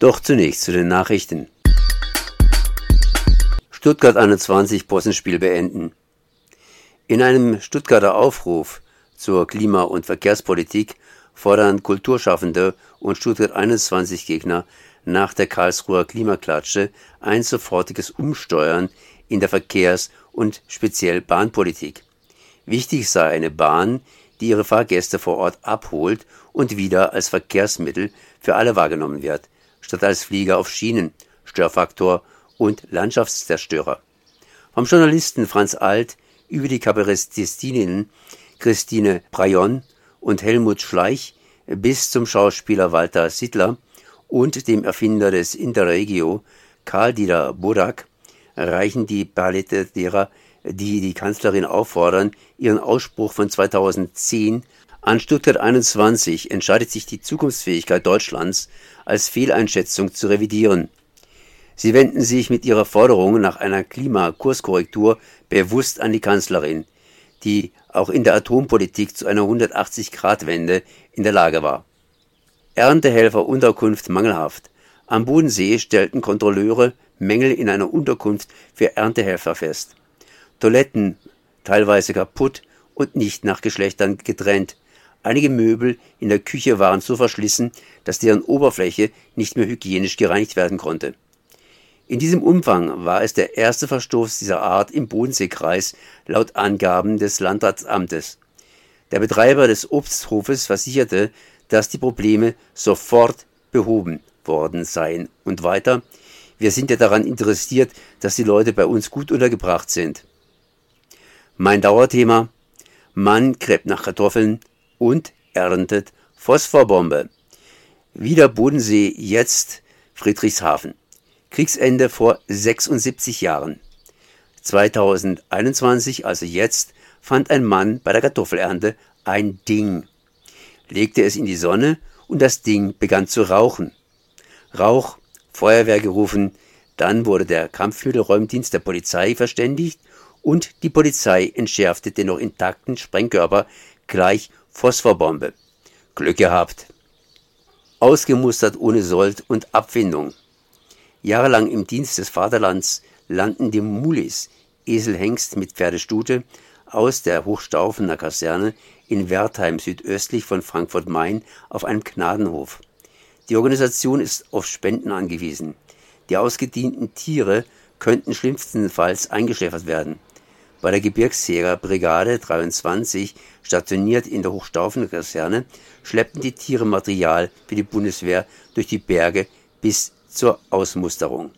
Doch zunächst zu den Nachrichten. Stuttgart 21 Possenspiel beenden. In einem Stuttgarter Aufruf zur Klima- und Verkehrspolitik fordern Kulturschaffende und Stuttgart 21 Gegner nach der Karlsruher Klimaklatsche ein sofortiges Umsteuern in der Verkehrs- und speziell Bahnpolitik. Wichtig sei eine Bahn, die ihre Fahrgäste vor Ort abholt und wieder als Verkehrsmittel für alle wahrgenommen wird, statt als Flieger auf Schienen, Störfaktor und Landschaftszerstörer. Vom Journalisten Franz Alt über die Kabarettistinnen Christine Brayon und Helmut Schleich bis zum Schauspieler Walter Sittler und dem Erfinder des Interregio Karl-Dieter Burak reichen die Palette derer, die die Kanzlerin auffordern, ihren Ausspruch von 2010 an Stuttgart 21 entscheidet sich die Zukunftsfähigkeit Deutschlands als Fehleinschätzung zu revidieren. Sie wenden sich mit ihrer Forderung nach einer Klimakurskorrektur bewusst an die Kanzlerin, die auch in der Atompolitik zu einer 180-Grad-Wende in der Lage war. Erntehelfer Unterkunft mangelhaft. Am Bodensee stellten Kontrolleure Mängel in einer Unterkunft für Erntehelfer fest. Toiletten teilweise kaputt und nicht nach Geschlechtern getrennt. Einige Möbel in der Küche waren so verschlissen, dass deren Oberfläche nicht mehr hygienisch gereinigt werden konnte. In diesem Umfang war es der erste Verstoß dieser Art im Bodenseekreis laut Angaben des Landratsamtes. Der Betreiber des Obsthofes versicherte, dass die Probleme sofort behoben worden seien. Und weiter, wir sind ja daran interessiert, dass die Leute bei uns gut untergebracht sind. Mein Dauerthema, Mann gräbt nach Kartoffeln und erntet Phosphorbombe. Wieder Bodensee, jetzt Friedrichshafen. Kriegsende vor 76 Jahren. 2021, also jetzt, fand ein Mann bei der Kartoffelernte ein Ding, legte es in die Sonne und das Ding begann zu rauchen. Rauch, Feuerwehr gerufen, dann wurde der Kampfmittelräumdienst der Polizei verständigt und die Polizei entschärfte den noch intakten Sprengkörper gleich Phosphorbombe. Glück gehabt. Ausgemustert ohne Sold und Abfindung. Jahrelang im Dienst des Vaterlands landen die Mulis, Eselhengst mit Pferdestute, aus der Hochstaufener Kaserne in Wertheim südöstlich von Frankfurt-Main auf einem Gnadenhof. Die Organisation ist auf Spenden angewiesen. Die ausgedienten Tiere könnten schlimmstenfalls eingeschläfert werden. Bei der Gebirgsjägerbrigade 23, stationiert in der Hochstaufener Kaserne, schleppten die Tiere Material für die Bundeswehr durch die Berge bis zur Ausmusterung.